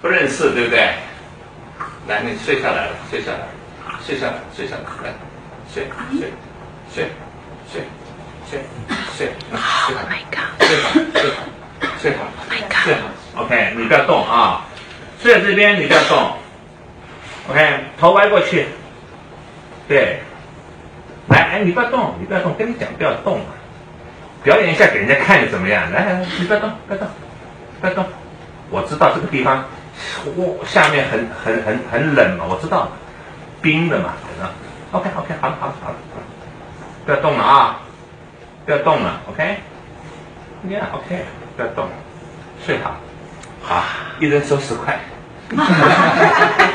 不认识，对不对？来，你睡下来了，睡下来，睡下来，睡下来，来，睡睡睡睡睡睡，来睡好，睡好，睡好，睡好，睡好。OK，你不要动啊，睡在这边，你不要动。OK，头歪过去，对。来，哎，你不要动，你不要动，跟你讲不要动啊。表演一下给人家看怎么样？来来来，你不要动，不要动，不要动。我知道这个地方，我下面很很很很冷嘛，我知道，冰的嘛，知道。OK OK，好了好了好了，不要动了啊，不要动了，OK，Yeah OK，不要动，睡好，好，一人收十块。